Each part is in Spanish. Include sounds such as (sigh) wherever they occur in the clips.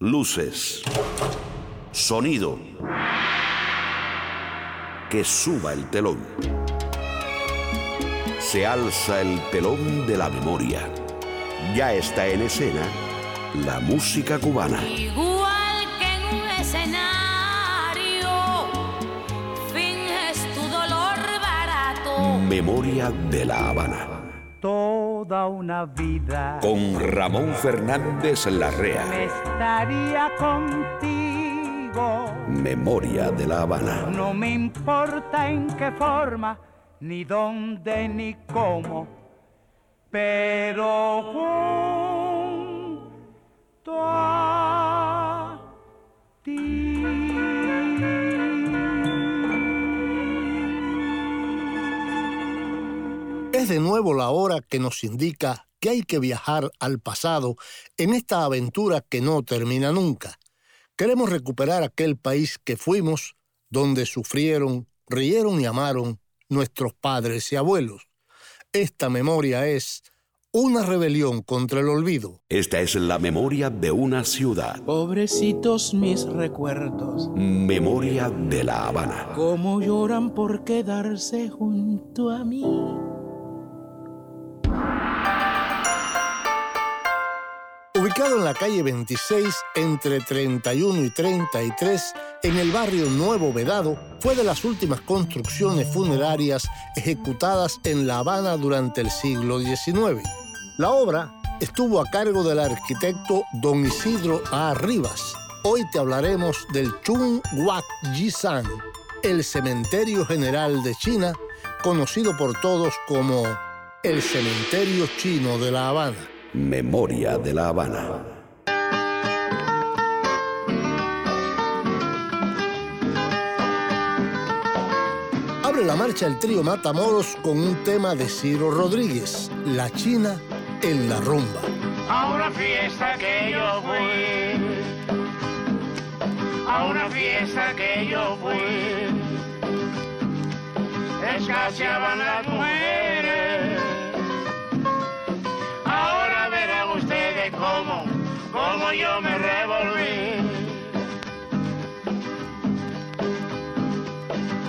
Luces. Sonido. Que suba el telón. Se alza el telón de la memoria. Ya está en escena la música cubana. Igual que en un escenario, finges tu dolor barato. Memoria de la Habana. Toda una vida Con Ramón Fernández Larrea. me estaría contigo. Memoria de la Habana. No me importa en qué forma, ni dónde, ni cómo, pero junto a Es de nuevo la hora que nos indica que hay que viajar al pasado en esta aventura que no termina nunca. Queremos recuperar aquel país que fuimos, donde sufrieron, rieron y amaron nuestros padres y abuelos. Esta memoria es una rebelión contra el olvido. Esta es la memoria de una ciudad. Pobrecitos mis recuerdos, Memoria de la Habana. cómo lloran por quedarse junto a mí. Ubicado en la calle 26, entre 31 y 33, en el barrio Nuevo Vedado, fue de las últimas construcciones funerarias ejecutadas en La Habana durante el siglo XIX. La obra estuvo a cargo del arquitecto don Isidro A. Hoy te hablaremos del Chung Wat San, el cementerio general de China, conocido por todos como el cementerio chino de La Habana. Memoria de la Habana. Abre la marcha el trío Matamoros con un tema de Ciro Rodríguez, La China en la rumba. a una fiesta que yo fui, a una fiesta que yo fui, escaseaban las mujeres. Yo me revolví.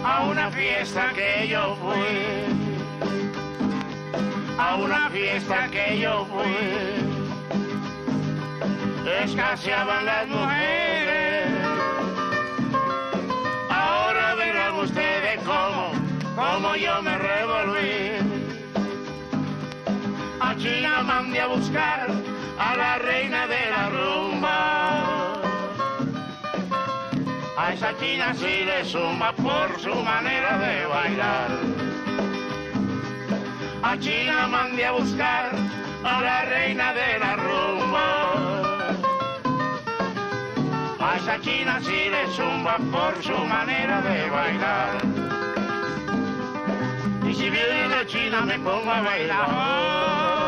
A una fiesta que yo fui a una fiesta que yo fui. Escaseaban las mujeres. Ahora verán ustedes cómo, cómo yo me revolví. A China mandé a buscar a la reina de la rumba. A esa China sí le suma por su manera de bailar. A China mandé a buscar a la reina de la rumba. A esa China sí le zumba por su manera de bailar. Y si viene la China me pongo a bailar.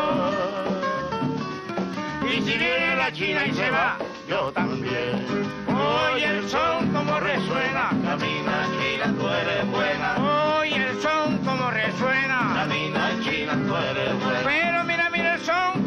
Y si viene la China y se va, yo también. Oye el son como resuena. Camina China, tú eres buena. Oye el son como resuena. Camina China, tú eres buena. Pero mira, mira el son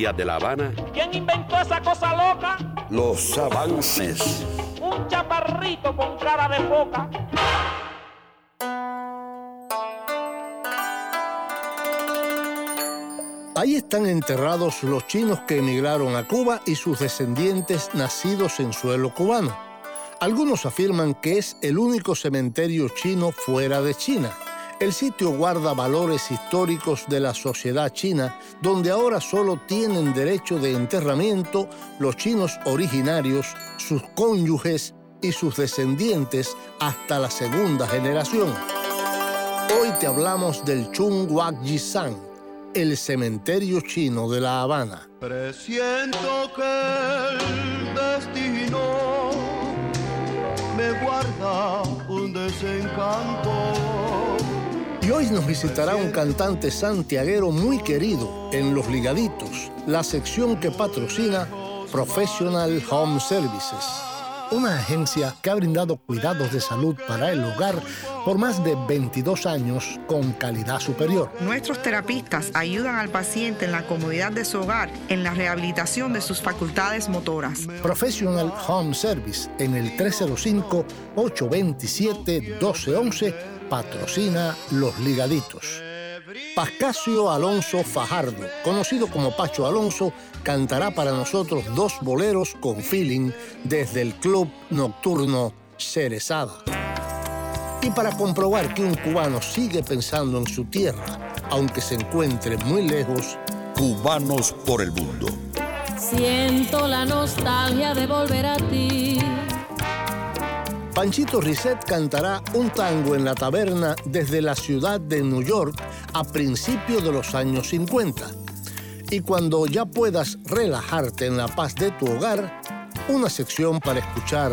De la Habana, ¿Quién inventó esa cosa loca? los avances. Un chaparrito con cara de foca. Ahí están enterrados los chinos que emigraron a Cuba y sus descendientes nacidos en suelo cubano. Algunos afirman que es el único cementerio chino fuera de China. El sitio guarda valores históricos de la sociedad china, donde ahora solo tienen derecho de enterramiento los chinos originarios, sus cónyuges y sus descendientes hasta la segunda generación. Hoy te hablamos del Chung Wak San, el cementerio chino de La Habana. Presiento que el destino me guarda un desencanto hoy nos visitará un cantante santiaguero muy querido en Los Ligaditos, la sección que patrocina Professional Home Services, una agencia que ha brindado cuidados de salud para el hogar por más de 22 años con calidad superior. Nuestros terapistas ayudan al paciente en la comodidad de su hogar, en la rehabilitación de sus facultades motoras. Professional Home Service en el 305-827-1211 patrocina Los Ligaditos. Pascasio Alonso Fajardo, conocido como Pacho Alonso, cantará para nosotros dos boleros con feeling desde el club nocturno Cerezada. Y para comprobar que un cubano sigue pensando en su tierra, aunque se encuentre muy lejos, Cubanos por el mundo. Siento la nostalgia de volver a ti Panchito Risset cantará un tango en la taberna desde la ciudad de New York a principios de los años 50. Y cuando ya puedas relajarte en la paz de tu hogar, una sección para escuchar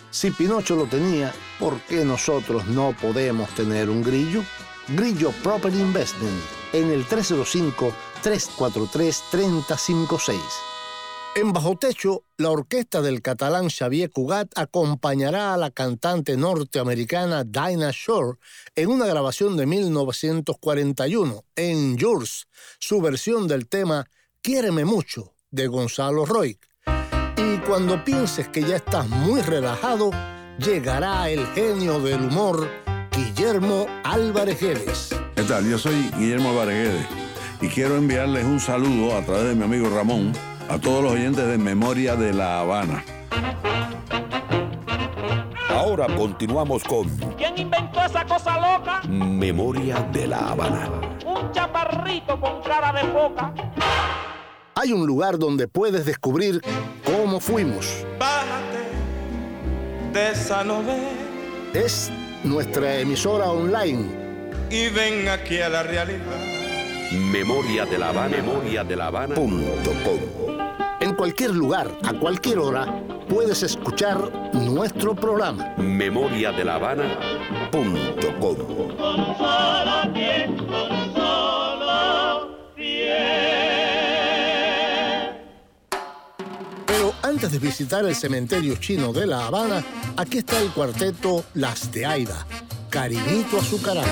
Si Pinocho lo tenía, ¿por qué nosotros no podemos tener un grillo? Grillo Property Investment en el 305-343-3056. En Bajo Techo, la orquesta del catalán Xavier Cugat acompañará a la cantante norteamericana Dinah Shore en una grabación de 1941 en Yours, su versión del tema Quiéreme mucho de Gonzalo Roy. Y cuando pienses que ya estás muy relajado, llegará el genio del humor Guillermo Álvarez Guedes. ¿Qué tal? Yo soy Guillermo Álvarez Guedes y quiero enviarles un saludo a través de mi amigo Ramón a todos los oyentes de Memoria de La Habana. Ahora continuamos con ¿Quién inventó esa cosa loca? Memoria de La Habana. Un chaparrito con cara de foca. Hay un lugar donde puedes descubrir cómo fuimos. Bájate de esa Es nuestra emisora online. y ven aquí a la realidad. Memoria de La Habana. Memoria de La Habana. Punto com. En cualquier lugar, a cualquier hora, puedes escuchar nuestro programa. Memoria de La Habana. Punto antes de visitar el cementerio chino de La Habana, aquí está el cuarteto Las de Aida, Cariñito Azucarado.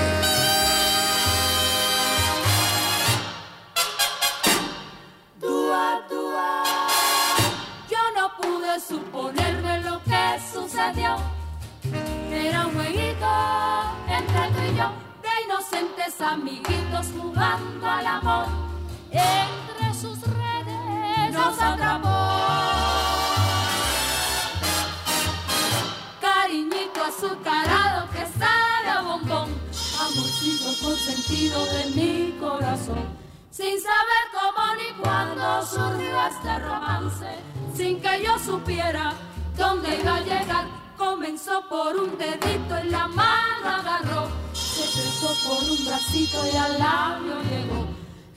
Dúa, dúa. Yo no pude suponerme lo que sucedió. Era un jueguito entre tú y yo, de inocentes amiguitos jugando al amor. Entre sus redes nos atrapó. Azucarado que sabe a bombón, amorcito consentido de mi corazón. Sin saber cómo ni cuándo surgió este romance, sin que yo supiera dónde iba a llegar, comenzó por un dedito en la mano agarró, se cruzó por un bracito y al labio llegó.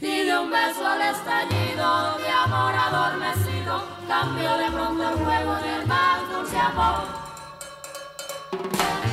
Y de un beso al estallido de amor adormecido, cambió de pronto el juego en el más dulce amor. Que sabe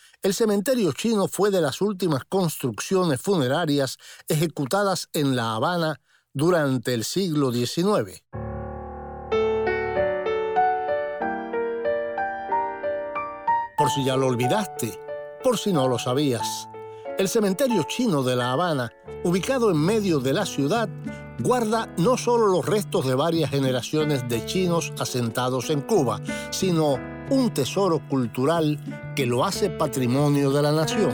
el cementerio chino fue de las últimas construcciones funerarias ejecutadas en La Habana durante el siglo XIX. Por si ya lo olvidaste, por si no lo sabías, el cementerio chino de La Habana, ubicado en medio de la ciudad, guarda no solo los restos de varias generaciones de chinos asentados en Cuba, sino un tesoro cultural que lo hace patrimonio de la nación.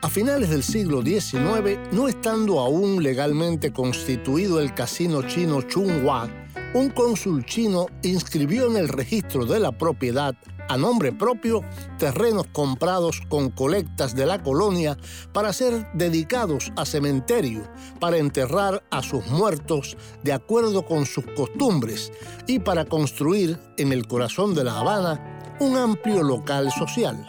A finales del siglo XIX, no estando aún legalmente constituido el casino chino Chunghua, un cónsul chino inscribió en el registro de la propiedad a nombre propio terrenos comprados con colectas de la colonia para ser dedicados a cementerio, para enterrar a sus muertos de acuerdo con sus costumbres y para construir en el corazón de La Habana un amplio local social.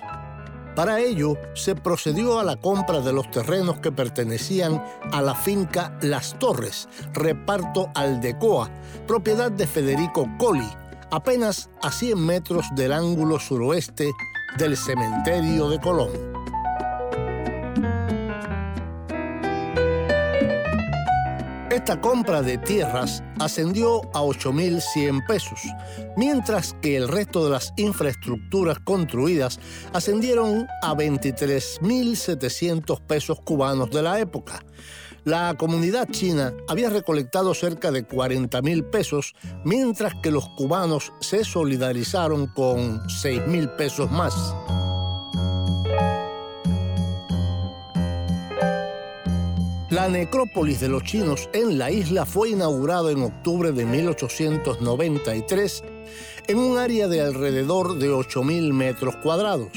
Para ello, se procedió a la compra de los terrenos que pertenecían a la finca Las Torres, reparto Aldecoa, propiedad de Federico Colli, apenas a 100 metros del ángulo suroeste del cementerio de Colón. Esta compra de tierras ascendió a 8.100 pesos, mientras que el resto de las infraestructuras construidas ascendieron a 23.700 pesos cubanos de la época. La comunidad china había recolectado cerca de 40 mil pesos, mientras que los cubanos se solidarizaron con 6 mil pesos más. La necrópolis de los chinos en la isla fue inaugurada en octubre de 1893 en un área de alrededor de 8.000 metros cuadrados.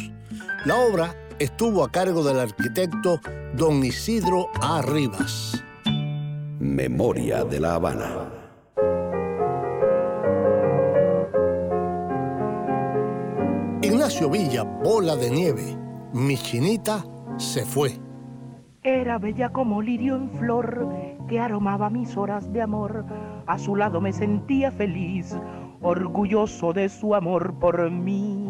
La obra estuvo a cargo del arquitecto don Isidro A. Rivas. Memoria de la Habana. Ignacio Villa, bola de nieve. Mi chinita se fue. Era bella como lirio en flor que aromaba mis horas de amor. A su lado me sentía feliz, orgulloso de su amor por mí.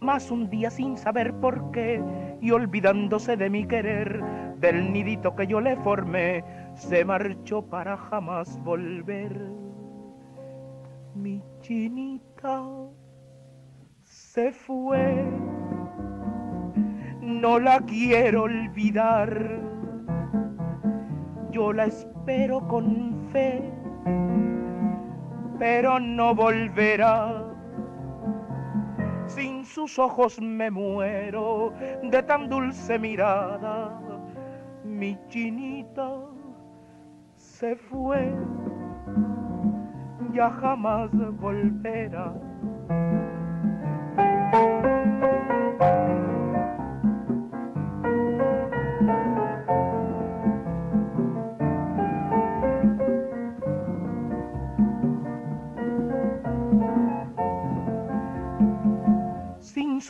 Mas un día sin saber por qué y olvidándose de mi querer, del nidito que yo le formé, se marchó para jamás volver. Mi chinita se fue, no la quiero olvidar, yo la espero con fe, pero no volverá sin sus ojos me muero de tan dulce mirada. Mi chinita se fue, ya jamás volverá.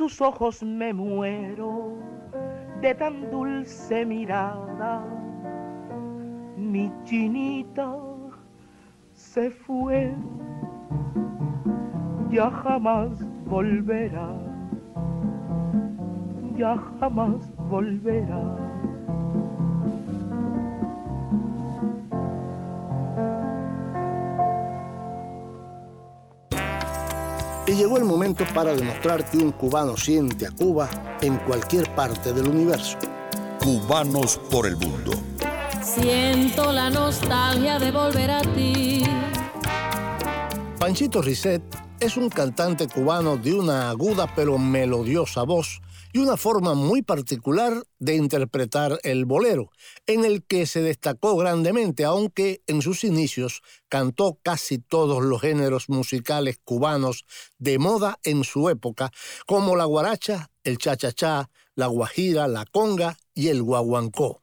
Sus ojos me muero de tan dulce mirada. Mi chinita se fue, ya jamás volverá, ya jamás volverá. Y llegó el momento para demostrar que un cubano siente a Cuba en cualquier parte del universo. Cubanos por el mundo. Siento la nostalgia de volver a ti. Panchito Risset es un cantante cubano de una aguda pero melodiosa voz y una forma muy particular de interpretar el bolero, en el que se destacó grandemente, aunque en sus inicios cantó casi todos los géneros musicales cubanos de moda en su época, como la guaracha, el cha-cha-cha, la guajira, la conga y el guaguancó.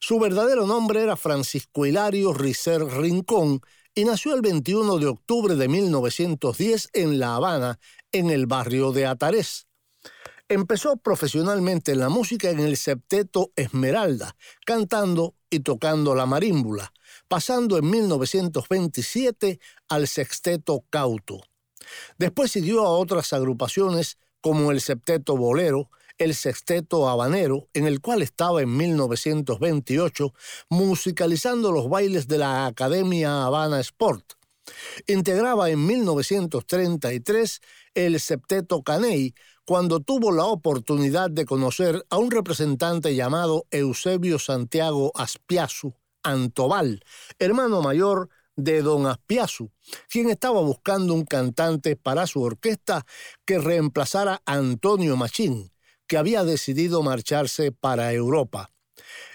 Su verdadero nombre era Francisco Hilario Ricer Rincón y nació el 21 de octubre de 1910 en La Habana, en el barrio de Atarés. Empezó profesionalmente en la música en el septeto Esmeralda, cantando y tocando la marímbula, pasando en 1927 al sexteto Cauto. Después siguió a otras agrupaciones como el septeto Bolero, el sexteto habanero, en el cual estaba en 1928 musicalizando los bailes de la Academia Habana Sport. Integraba en 1933 el septeto Caney, cuando tuvo la oportunidad de conocer a un representante llamado Eusebio Santiago Aspiazu, Antobal, hermano mayor de don Aspiazu, quien estaba buscando un cantante para su orquesta que reemplazara a Antonio Machín, que había decidido marcharse para Europa.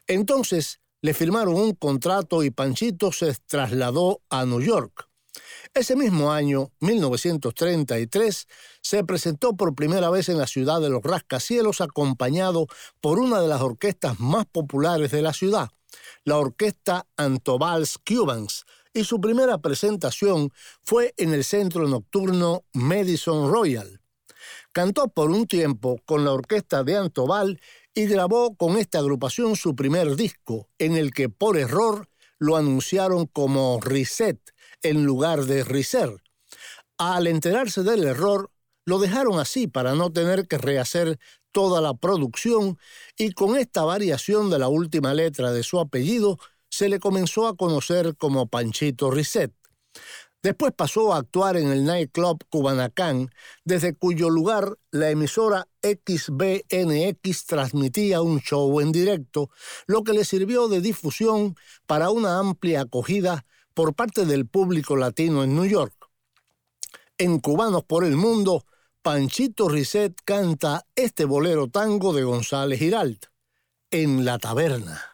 Entonces le firmaron un contrato y Panchito se trasladó a New York. Ese mismo año, 1933, se presentó por primera vez en la ciudad de los rascacielos acompañado por una de las orquestas más populares de la ciudad, la orquesta Antobals Cubans, y su primera presentación fue en el centro nocturno Madison Royal. Cantó por un tiempo con la orquesta de Antobal y grabó con esta agrupación su primer disco, en el que por error lo anunciaron como Reset en lugar de Riser. Al enterarse del error, lo dejaron así para no tener que rehacer toda la producción y con esta variación de la última letra de su apellido se le comenzó a conocer como Panchito Risset. Después pasó a actuar en el nightclub Cubanacán, desde cuyo lugar la emisora XBNX transmitía un show en directo, lo que le sirvió de difusión para una amplia acogida por parte del público latino en New York. En Cubanos por el Mundo, Panchito Risset canta este bolero tango de González Giralt, En la Taberna.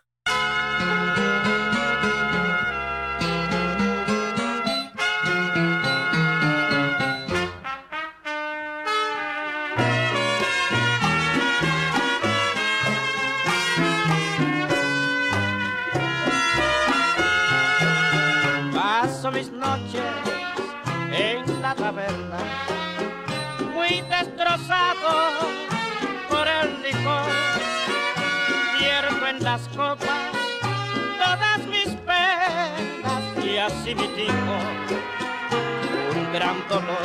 Y así mi dijo un gran dolor.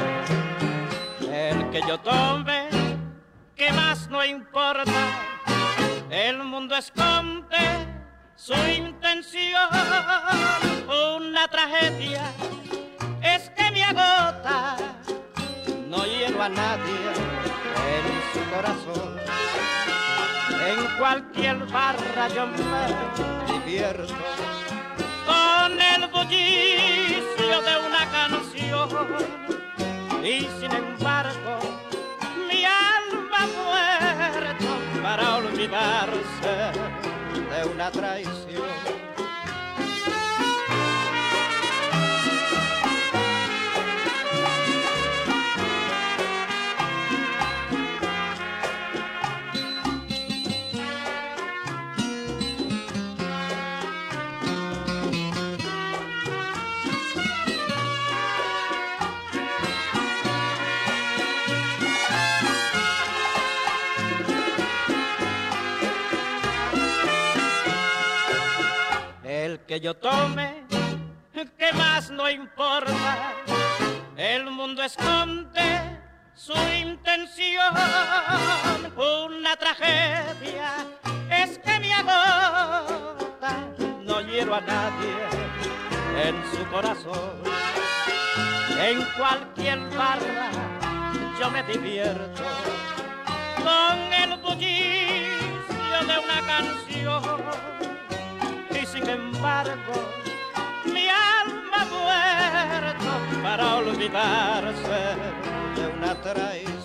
El que yo tome, que más no importa, el mundo esconde su intención, una tragedia, es que me agota, no hiero a nadie en su corazón. En cualquier barra yo me divierto con el bullicio de una canción y sin embargo mi alma muerto para olvidarse de una traición. Que yo tome, que más no importa, el mundo esconde su intención, una tragedia es que me agota, no hiero a nadie en su corazón, en cualquier barra yo me divierto embargo, mi alma muerto para olvidarse de una traición.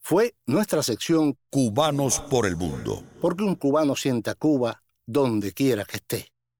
fue nuestra sección Cubanos por el Mundo. Porque un cubano siente a Cuba donde quiera que esté.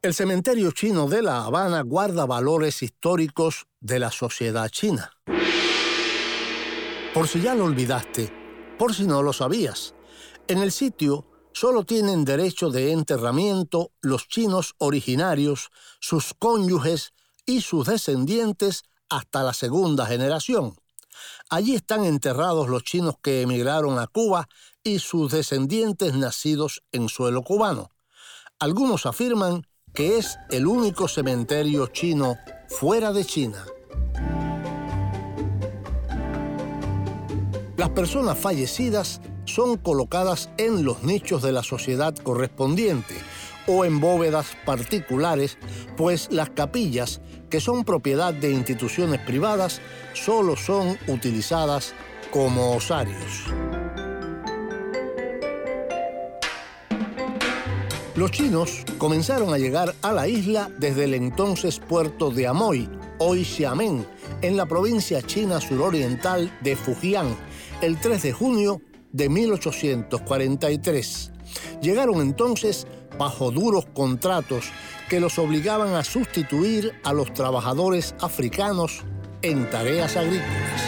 El cementerio chino de La Habana guarda valores históricos de la sociedad china. Por si ya lo olvidaste, por si no lo sabías, en el sitio solo tienen derecho de enterramiento los chinos originarios, sus cónyuges y sus descendientes hasta la segunda generación. Allí están enterrados los chinos que emigraron a Cuba y sus descendientes nacidos en suelo cubano. Algunos afirman que es el único cementerio chino fuera de China. Las personas fallecidas son colocadas en los nichos de la sociedad correspondiente o en bóvedas particulares, pues las capillas, que son propiedad de instituciones privadas, solo son utilizadas como osarios. Los chinos comenzaron a llegar a la isla desde el entonces puerto de Amoy, hoy Xiamen, en la provincia china suroriental de Fujian, el 3 de junio de 1843. Llegaron entonces bajo duros contratos que los obligaban a sustituir a los trabajadores africanos en tareas agrícolas.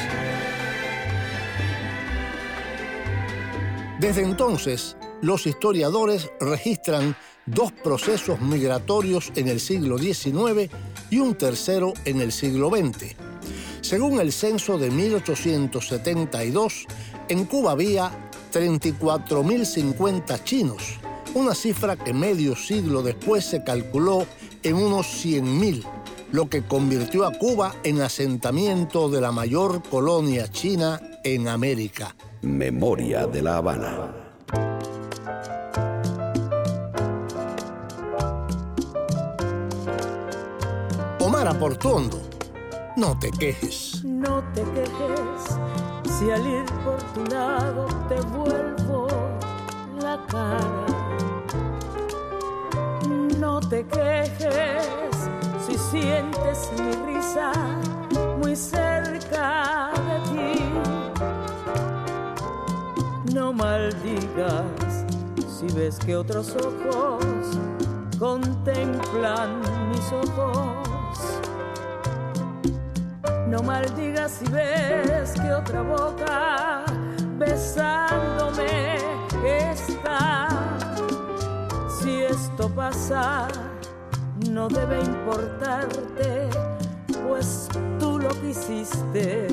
Desde entonces, los historiadores registran dos procesos migratorios en el siglo XIX y un tercero en el siglo XX. Según el censo de 1872, en Cuba había 34.050 chinos, una cifra que medio siglo después se calculó en unos 100.000, lo que convirtió a Cuba en asentamiento de la mayor colonia china en América. Memoria de la Habana. Omar Aportuondo, no te quejes. No te quejes si al ir por tu lado te vuelvo la cara. No te quejes si sientes mi risa muy cerca de ti. No maldigas si ves que otros ojos contemplan mis ojos. No maldigas si ves que otra boca besándome está. Si esto pasa, no debe importarte, pues tú lo quisiste.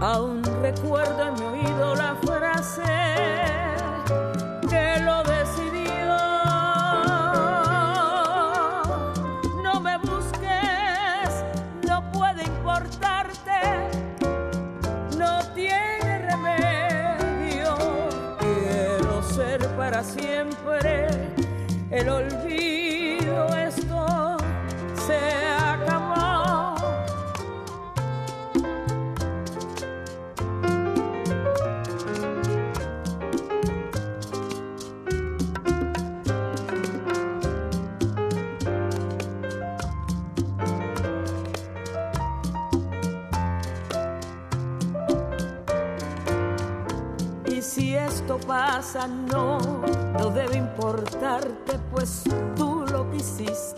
Aún recuerdo en mi oído la frase el olvido. Esto se acabó. Y si esto pasa, no, no debe importarte, pues tú lo quisiste.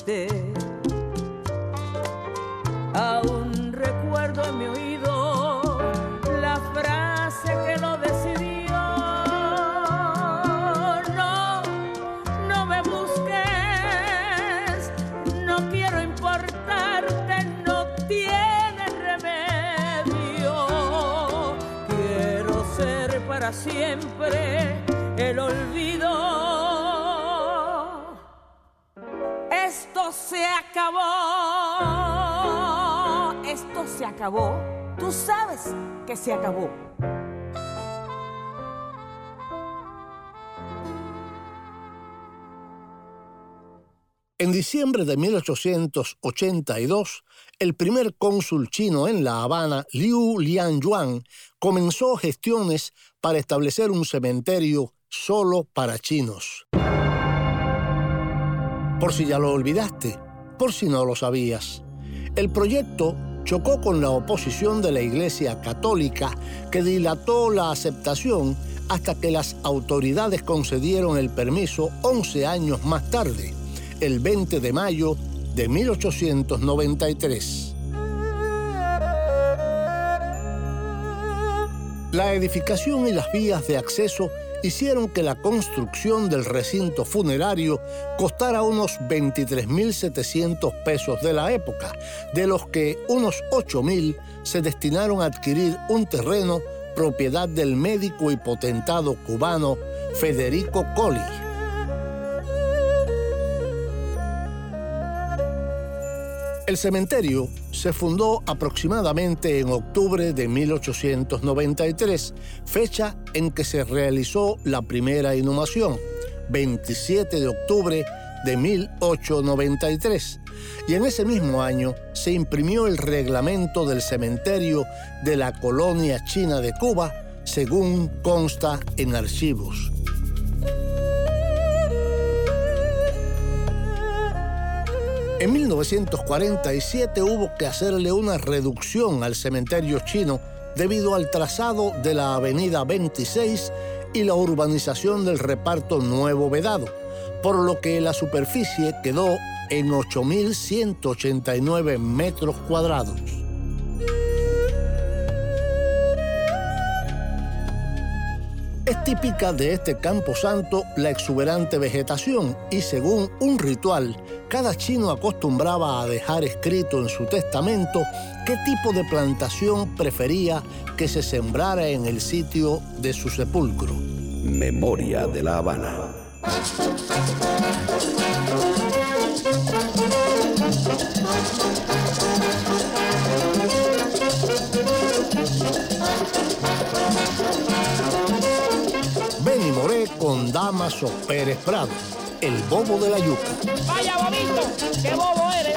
se acabó. En diciembre de 1882, el primer cónsul chino en La Habana, Liu Lianyuan, comenzó gestiones para establecer un cementerio solo para chinos. Por si ya lo olvidaste, por si no lo sabías, el proyecto chocó con la oposición de la Iglesia Católica que dilató la aceptación hasta que las autoridades concedieron el permiso 11 años más tarde, el 20 de mayo de 1893. La edificación y las vías de acceso hicieron que la construcción del recinto funerario costara unos 23.700 pesos de la época, de los que unos 8.000 se destinaron a adquirir un terreno propiedad del médico y potentado cubano Federico Colli. El cementerio se fundó aproximadamente en octubre de 1893, fecha en que se realizó la primera inhumación, 27 de octubre de 1893. Y en ese mismo año se imprimió el reglamento del cementerio de la colonia china de Cuba, según consta en archivos. En 1947 hubo que hacerle una reducción al cementerio chino debido al trazado de la Avenida 26 y la urbanización del reparto Nuevo Vedado, por lo que la superficie quedó en 8.189 metros cuadrados. Es típica de este campo santo la exuberante vegetación y según un ritual, cada chino acostumbraba a dejar escrito en su testamento qué tipo de plantación prefería que se sembrara en el sitio de su sepulcro. Memoria de la Habana. Con Damaso Pérez Prado, el bobo de la yuca. Vaya bobito, qué bobo eres.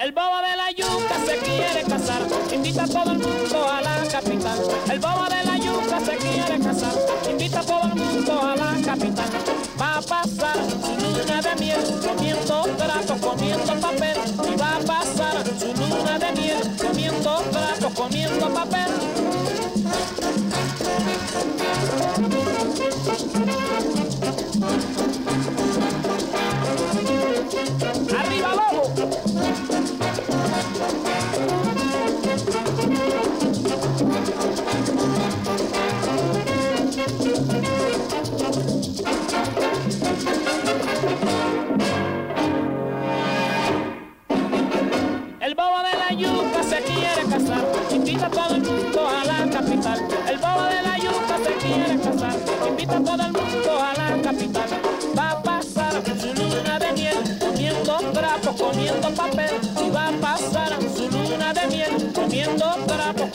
El bobo de la yuca se quiere casar, invita a todo el mundo a la capital. El bobo de la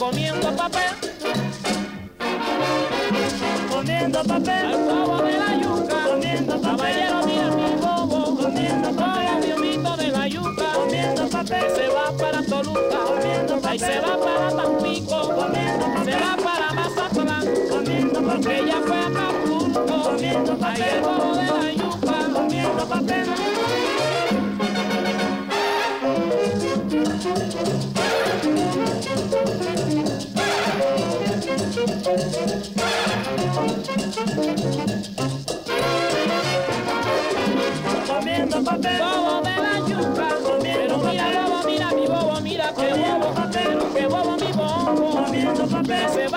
Comiendo papel. Comiendo papel, el bobo de la yuca, comiendo. Caballero, mira mi bobo, comiendo papel. Dios mito de la yuca, comiendo papel. Se va para Toluca, comiendo papel. Se va para Tampico, comiendo papel. Se va para Mazatlán, comiendo papel. Ella fue a Acapulco, comiendo papel. El bobo de la yuca, comiendo papel. Comiendo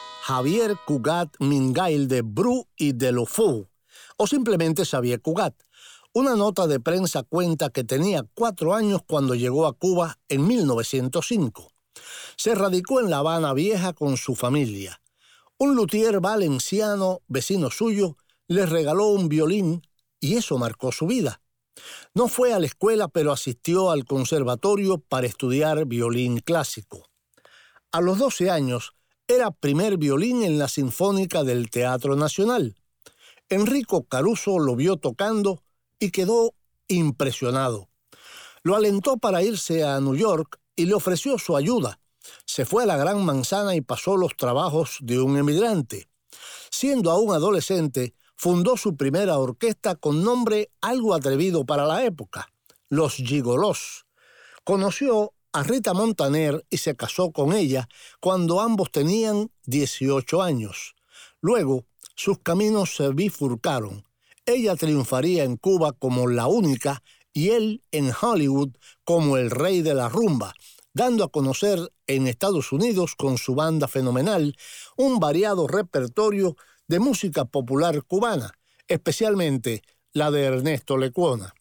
Javier Cugat Mingail de Bru y de Lofou o simplemente Xavier Cugat. Una nota de prensa cuenta que tenía cuatro años cuando llegó a Cuba en 1905. Se radicó en La Habana Vieja con su familia. Un luthier valenciano, vecino suyo, le regaló un violín y eso marcó su vida. No fue a la escuela, pero asistió al conservatorio para estudiar violín clásico. A los 12 años, era primer violín en la Sinfónica del Teatro Nacional. Enrico Caruso lo vio tocando y quedó impresionado. Lo alentó para irse a New York y le ofreció su ayuda. Se fue a la Gran Manzana y pasó los trabajos de un emigrante. Siendo aún adolescente, fundó su primera orquesta con nombre algo atrevido para la época, Los Gigolos. Conoció a Rita Montaner y se casó con ella cuando ambos tenían 18 años. Luego sus caminos se bifurcaron. Ella triunfaría en Cuba como la única y él en Hollywood como el rey de la rumba, dando a conocer en Estados Unidos con su banda fenomenal un variado repertorio de música popular cubana, especialmente la de Ernesto Lecuona.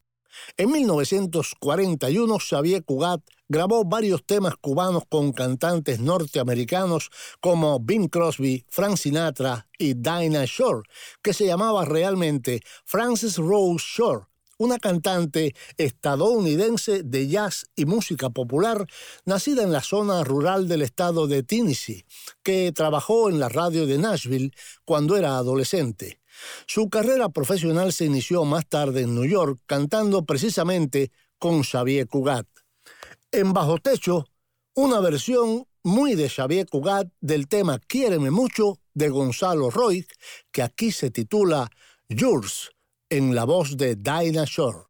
En 1941, Xavier Cugat grabó varios temas cubanos con cantantes norteamericanos como Bing Crosby, Frank Sinatra y Dinah Shore, que se llamaba realmente Frances Rose Shore, una cantante estadounidense de jazz y música popular nacida en la zona rural del estado de Tennessee, que trabajó en la radio de Nashville cuando era adolescente. Su carrera profesional se inició más tarde en New York cantando precisamente con Xavier Cugat. En Bajo Techo, una versión muy de Xavier Cugat del tema Quiéreme mucho de Gonzalo Roy, que aquí se titula Yours, en la voz de Dinah Shore.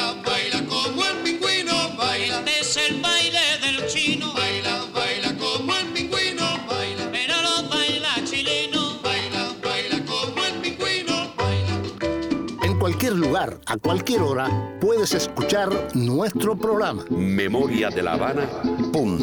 lugar, a cualquier hora, puedes escuchar nuestro programa. memoriadelavana.com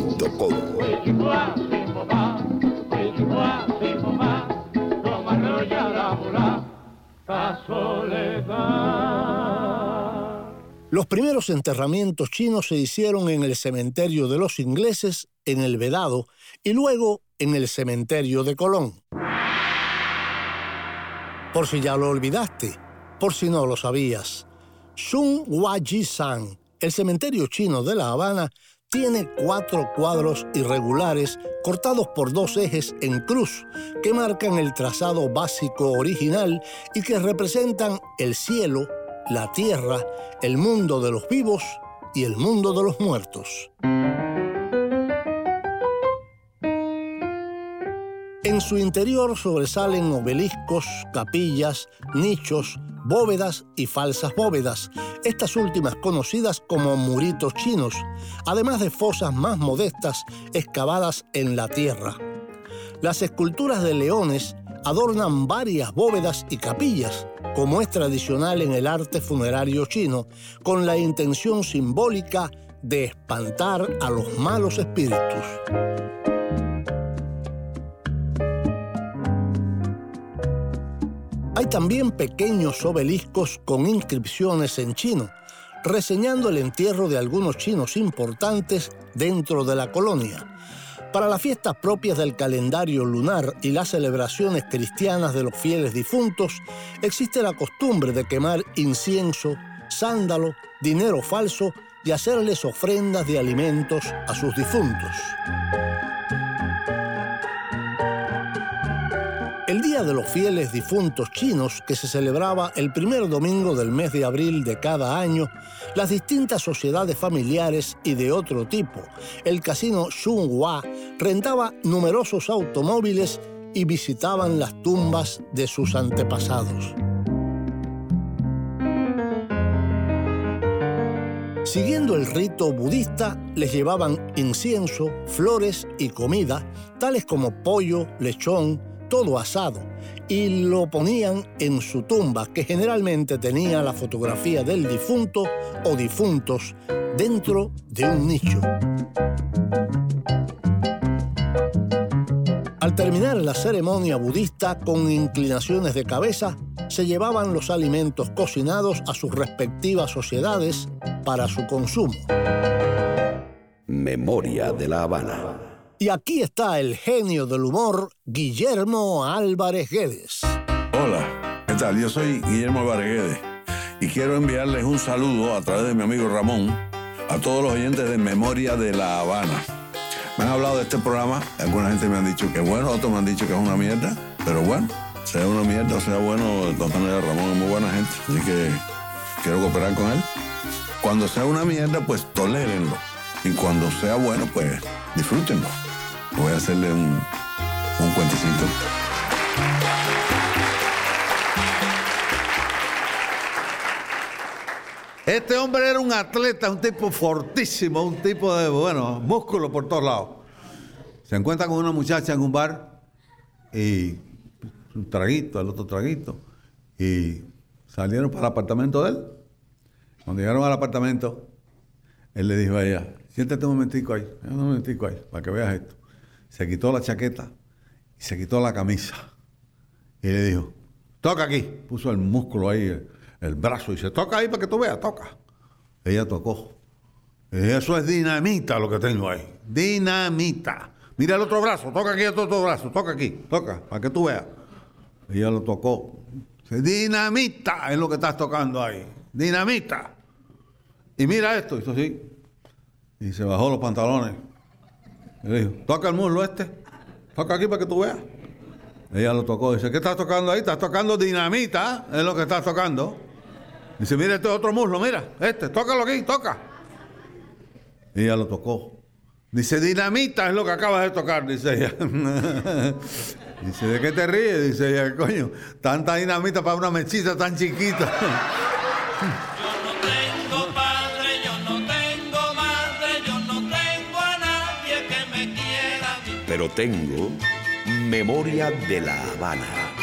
Los primeros enterramientos chinos se hicieron en el cementerio de los ingleses, en el Vedado, y luego en el cementerio de Colón. Por si ya lo olvidaste, por si no lo sabías, Sun San, el cementerio chino de La Habana, tiene cuatro cuadros irregulares cortados por dos ejes en cruz que marcan el trazado básico original y que representan el cielo, la tierra, el mundo de los vivos y el mundo de los muertos. En su interior sobresalen obeliscos, capillas, nichos, bóvedas y falsas bóvedas, estas últimas conocidas como muritos chinos, además de fosas más modestas excavadas en la tierra. Las esculturas de leones adornan varias bóvedas y capillas, como es tradicional en el arte funerario chino, con la intención simbólica de espantar a los malos espíritus. Hay también pequeños obeliscos con inscripciones en chino, reseñando el entierro de algunos chinos importantes dentro de la colonia. Para las fiestas propias del calendario lunar y las celebraciones cristianas de los fieles difuntos, existe la costumbre de quemar incienso, sándalo, dinero falso y hacerles ofrendas de alimentos a sus difuntos. El Día de los Fieles Difuntos Chinos, que se celebraba el primer domingo del mes de abril de cada año, las distintas sociedades familiares y de otro tipo, el casino Xunhua, rentaba numerosos automóviles y visitaban las tumbas de sus antepasados. Siguiendo el rito budista, les llevaban incienso, flores y comida, tales como pollo, lechón, todo asado, y lo ponían en su tumba, que generalmente tenía la fotografía del difunto o difuntos dentro de un nicho. Al terminar la ceremonia budista con inclinaciones de cabeza, se llevaban los alimentos cocinados a sus respectivas sociedades para su consumo. Memoria de la Habana. Y aquí está el genio del humor, Guillermo Álvarez Guedes. Hola, ¿qué tal? Yo soy Guillermo Álvarez Guedes y quiero enviarles un saludo a través de mi amigo Ramón a todos los oyentes de Memoria de La Habana. Me han hablado de este programa, alguna gente me han dicho que es bueno, otros me han dicho que es una mierda, pero bueno, sea una mierda o sea bueno, de todas maneras Ramón es muy buena gente, así que quiero cooperar con él. Cuando sea una mierda, pues tolérenlo. Y cuando sea bueno, pues disfrútenlo. Voy a hacerle un, un cuentecito. Este hombre era un atleta, un tipo fortísimo, un tipo de, bueno, músculo por todos lados. Se encuentra con una muchacha en un bar y un traguito, el otro traguito, y salieron para el apartamento de él. Cuando llegaron al apartamento, él le dijo a ella, siéntate un momentico ahí, un momentico ahí, para que veas esto. Se quitó la chaqueta y se quitó la camisa. Y le dijo, toca aquí. Puso el músculo ahí, el, el brazo, y dice, toca ahí para que tú veas, toca. Ella tocó. Eso es dinamita lo que tengo ahí. Dinamita. Mira el otro brazo, toca aquí el otro brazo, toca aquí, toca, para que tú veas. Ella lo tocó. Dice, dinamita es lo que estás tocando ahí. Dinamita. Y mira esto, hizo así. Y se bajó los pantalones. Y dijo, toca el muslo este. Toca aquí para que tú veas. Ella lo tocó. Dice, ¿qué estás tocando ahí? Estás tocando dinamita. Es lo que estás tocando. Dice, mira este otro muslo, mira. Este, tócalo aquí, toca. Ella lo tocó. Dice, dinamita es lo que acabas de tocar, dice ella. (laughs) dice, ¿de qué te ríes? Dice ella, coño, tanta dinamita para una mechita tan chiquita. (laughs) Pero tengo memoria de La Habana.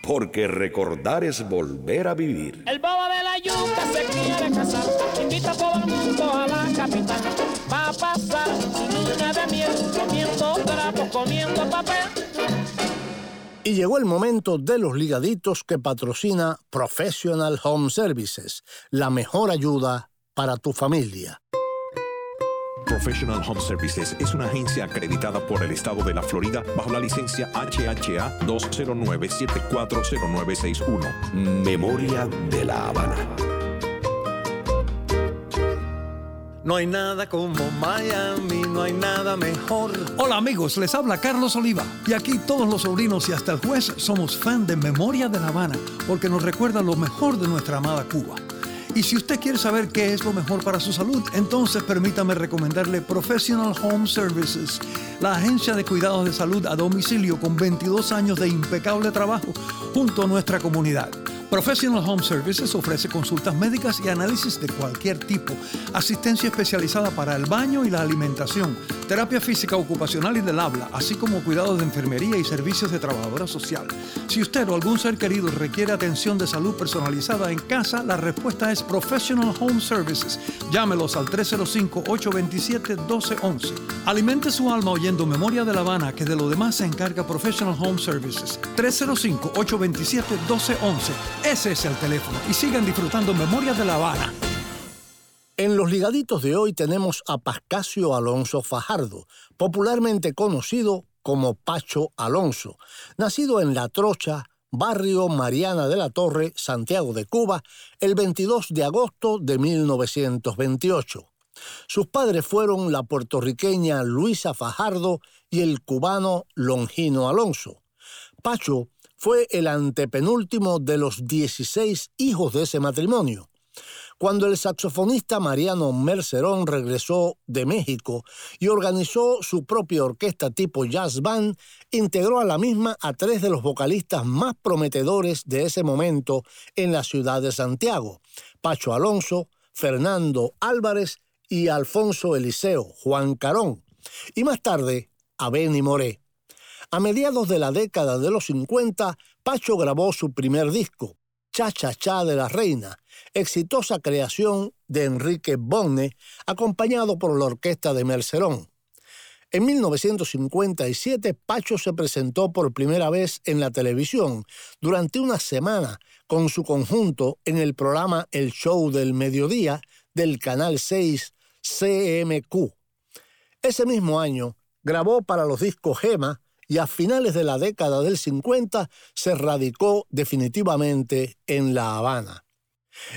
Porque recordar es volver a vivir. El bobo de la yuca se quiere casar, invita a todo el mundo a la capital. Va a pasar su luna de miel, comiendo trapos, comiendo papel. Y llegó el momento de los ligaditos que patrocina Professional Home Services, la mejor ayuda para tu familia. Professional Home Services es una agencia acreditada por el estado de la Florida bajo la licencia HHA 209-740961. Memoria de La Habana. No hay nada como Miami, no hay nada mejor. Hola amigos, les habla Carlos Oliva y aquí todos los sobrinos y hasta el juez somos fan de Memoria de La Habana porque nos recuerda lo mejor de nuestra amada Cuba. Y si usted quiere saber qué es lo mejor para su salud, entonces permítame recomendarle Professional Home Services, la agencia de cuidados de salud a domicilio con 22 años de impecable trabajo junto a nuestra comunidad. Professional Home Services ofrece consultas médicas y análisis de cualquier tipo, asistencia especializada para el baño y la alimentación, terapia física ocupacional y del habla, así como cuidados de enfermería y servicios de trabajadora social. Si usted o algún ser querido requiere atención de salud personalizada en casa, la respuesta es Professional Home Services. Llámelos al 305-827-1211. Alimente su alma oyendo Memoria de La Habana, que de lo demás se encarga Professional Home Services. 305-827-1211. Ese es el teléfono. Y sigan disfrutando Memoria de La Habana. En los ligaditos de hoy tenemos a Pascasio Alonso Fajardo, popularmente conocido como Pacho Alonso, nacido en La Trocha, barrio Mariana de la Torre, Santiago de Cuba, el 22 de agosto de 1928. Sus padres fueron la puertorriqueña Luisa Fajardo y el cubano Longino Alonso. Pacho fue el antepenúltimo de los 16 hijos de ese matrimonio. Cuando el saxofonista Mariano Mercerón regresó de México y organizó su propia orquesta tipo jazz band, integró a la misma a tres de los vocalistas más prometedores de ese momento en la ciudad de Santiago, Pacho Alonso, Fernando Álvarez y Alfonso Eliseo, Juan Carón, y más tarde a Benny Moré. A mediados de la década de los 50, Pacho grabó su primer disco, Cha Cha Cha de la Reina, exitosa creación de Enrique Bonne, acompañado por la orquesta de Mercerón. En 1957, Pacho se presentó por primera vez en la televisión durante una semana con su conjunto en el programa El Show del Mediodía del Canal 6 CMQ. Ese mismo año grabó para los discos Gema y a finales de la década del 50 se radicó definitivamente en La Habana.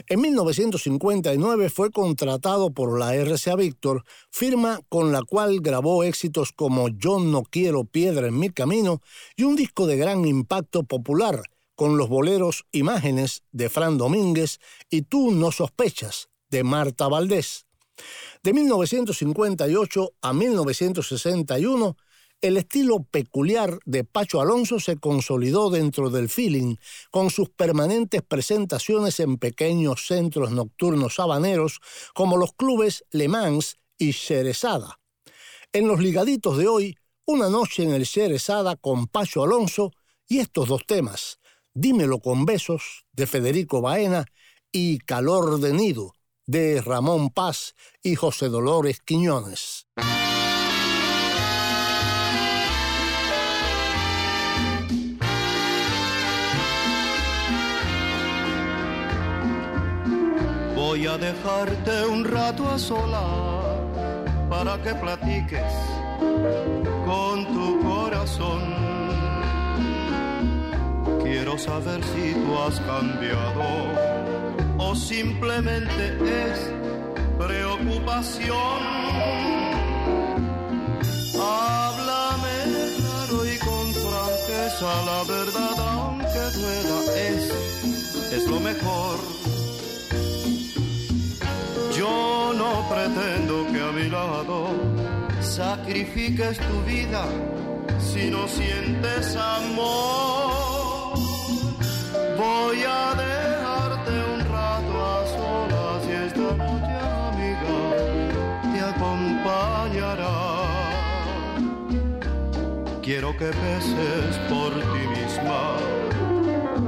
En 1959 fue contratado por la RCA Víctor, firma con la cual grabó éxitos como Yo no quiero piedra en mi camino y un disco de gran impacto popular con los boleros Imágenes de Fran Domínguez y Tú no sospechas de Marta Valdés. De 1958 a 1961, el estilo peculiar de Pacho Alonso se consolidó dentro del feeling, con sus permanentes presentaciones en pequeños centros nocturnos habaneros como los clubes Le Mans y Sherezada. En los ligaditos de hoy, una noche en el Sherezada con Pacho Alonso y estos dos temas, Dímelo con besos, de Federico Baena, y Calor de Nido, de Ramón Paz y José Dolores Quiñones. Voy a dejarte un rato a solas para que platiques con tu corazón. Quiero saber si tú has cambiado o simplemente es preocupación. Háblame claro y con franqueza, la verdad aunque duela es, es lo mejor. No pretendo que a mi lado sacrifiques tu vida si no sientes amor. Voy a dejarte un rato a solas y esta noche, amiga, te acompañará. Quiero que peses por ti misma,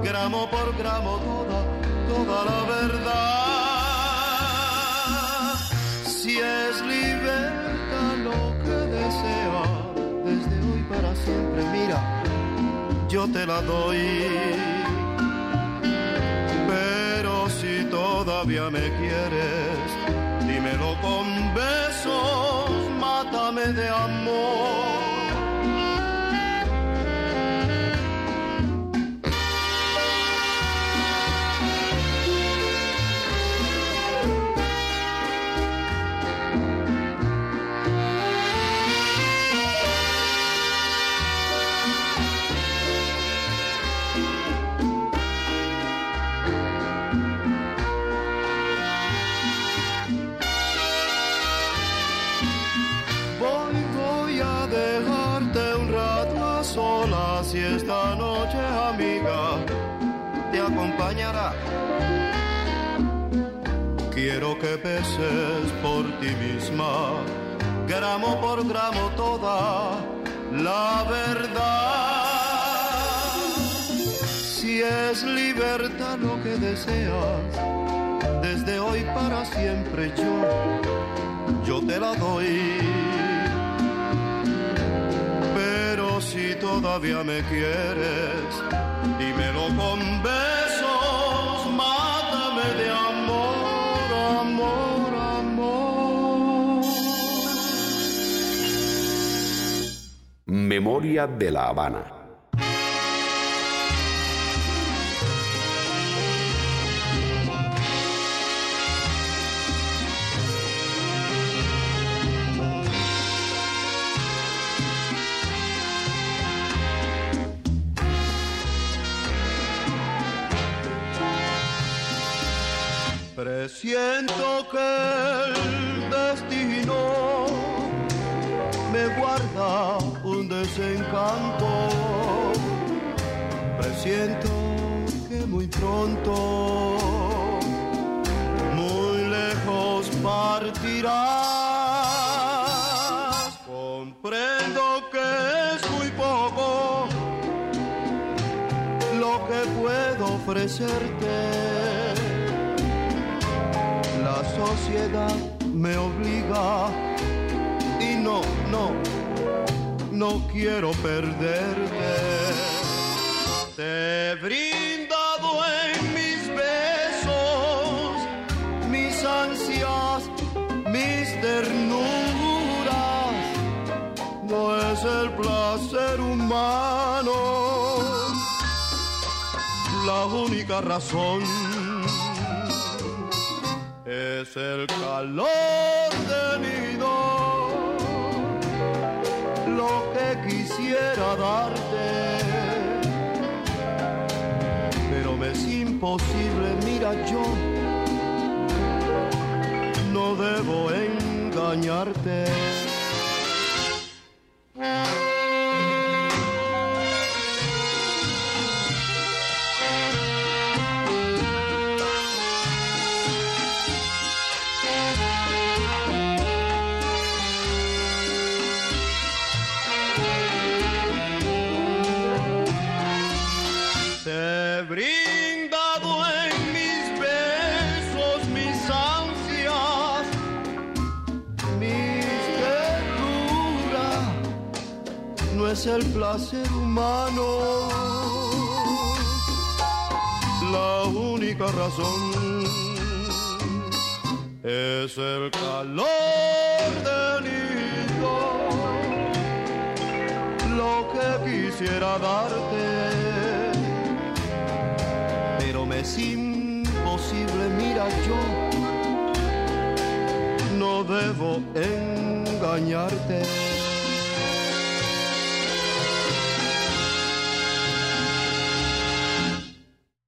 gramo por gramo, toda, toda la verdad. Siempre, mira, yo te la doy. Pero si todavía me quieres, dímelo con besos, mátame de amor. Acompañará. Quiero que peses por ti misma, gramo por gramo toda la verdad. Si es libertad lo que deseas, desde hoy para siempre yo yo te la doy. Pero si todavía me quieres, dímelo con besos, Memoria de la Habana. Pronto, muy lejos partirás. Comprendo que es muy poco lo que puedo ofrecerte la sociedad me obliga y no, no, no quiero perderte. Te he el placer humano. La única razón es el calor dolor, lo que quisiera darte, pero me es imposible, mira yo, no debo engañarte.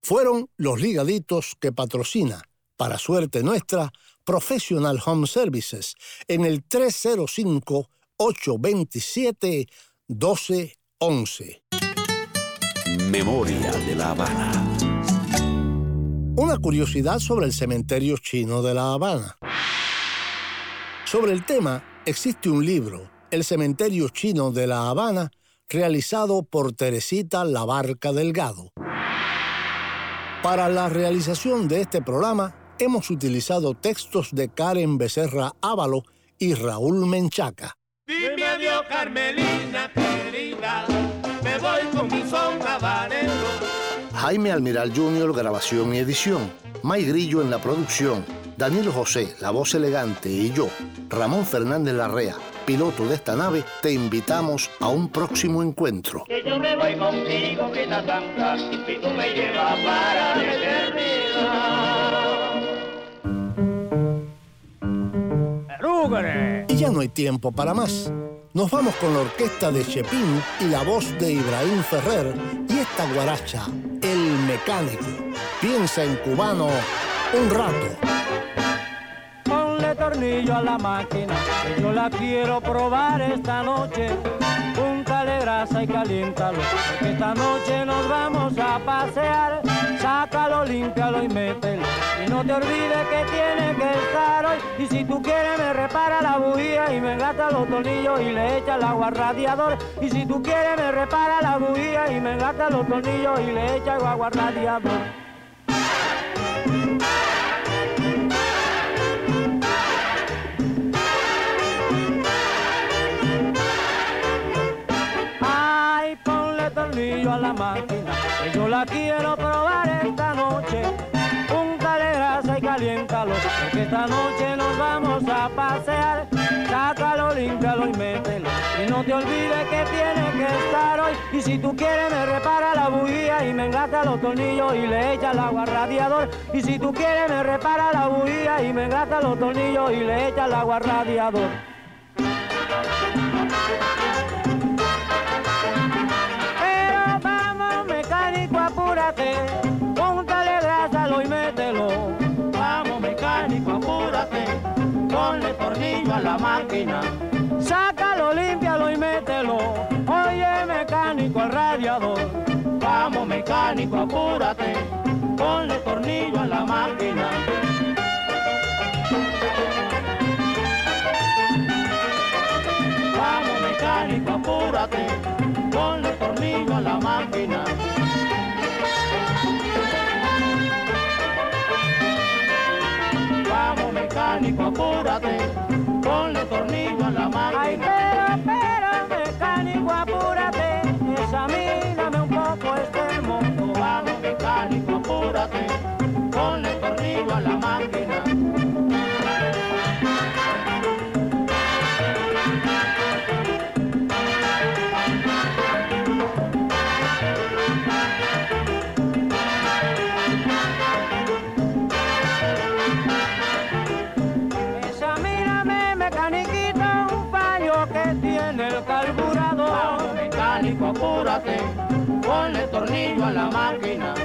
Fueron los ligaditos que patrocina, para suerte nuestra, Professional Home Services en el 305-827-1211. Memoria de la Habana. Una curiosidad sobre el cementerio chino de La Habana. Sobre el tema existe un libro, El cementerio chino de La Habana, realizado por Teresita La Barca Delgado. Para la realización de este programa hemos utilizado textos de Karen Becerra Ávalo y Raúl Menchaca. Dime adiós, Carmelina querida, me voy con mi son. Jaime Almiral Jr., grabación y edición. May Grillo en la producción. Danilo José, la voz elegante, y yo, Ramón Fernández Larrea, piloto de esta nave, te invitamos a un próximo encuentro. Que yo me voy contigo, que la tanta, y tú me llevas para la eternidad. Y ya no hay tiempo para más. Nos vamos con la orquesta de Chepín y la voz de Ibrahim Ferrer y esta guaracha, El Mecánico. Piensa en cubano un rato. Ponle tornillo a la máquina, yo la quiero probar esta noche. Púntale grasa y caliéntalo, que esta noche nos vamos a pasear. Sácalo, límpialo y mételo. Y no te olvides que tiene que estar hoy. Y si tú quieres me repara la bujía y me gasta los tornillos y le echa el agua al radiador. Y si tú quieres me repara la bujía y me gasta los tornillos y le echa el agua al radiador. La máquina, que yo la quiero probar esta noche. Púntale grasa y caliéntalo, porque esta noche nos vamos a pasear. Sácalo, límpialo y mételo. Y no te olvides que tiene que estar hoy. Y si tú quieres me repara la bujía y me engata los tornillos y le echa el agua radiador. Y si tú quieres me repara la bujía y me engata los tornillos y le echa el agua radiador. Tornillo a la máquina. Sácalo, límpialo y mételo. Oye, mecánico, al radiador. Vamos, mecánico, apúrate. Ponle tornillo a la máquina. Vamos, mecánico, apúrate. Ponle tornillo a la máquina. Mecánico, apúrate. Ponle tornillo a la máquina. La máquina.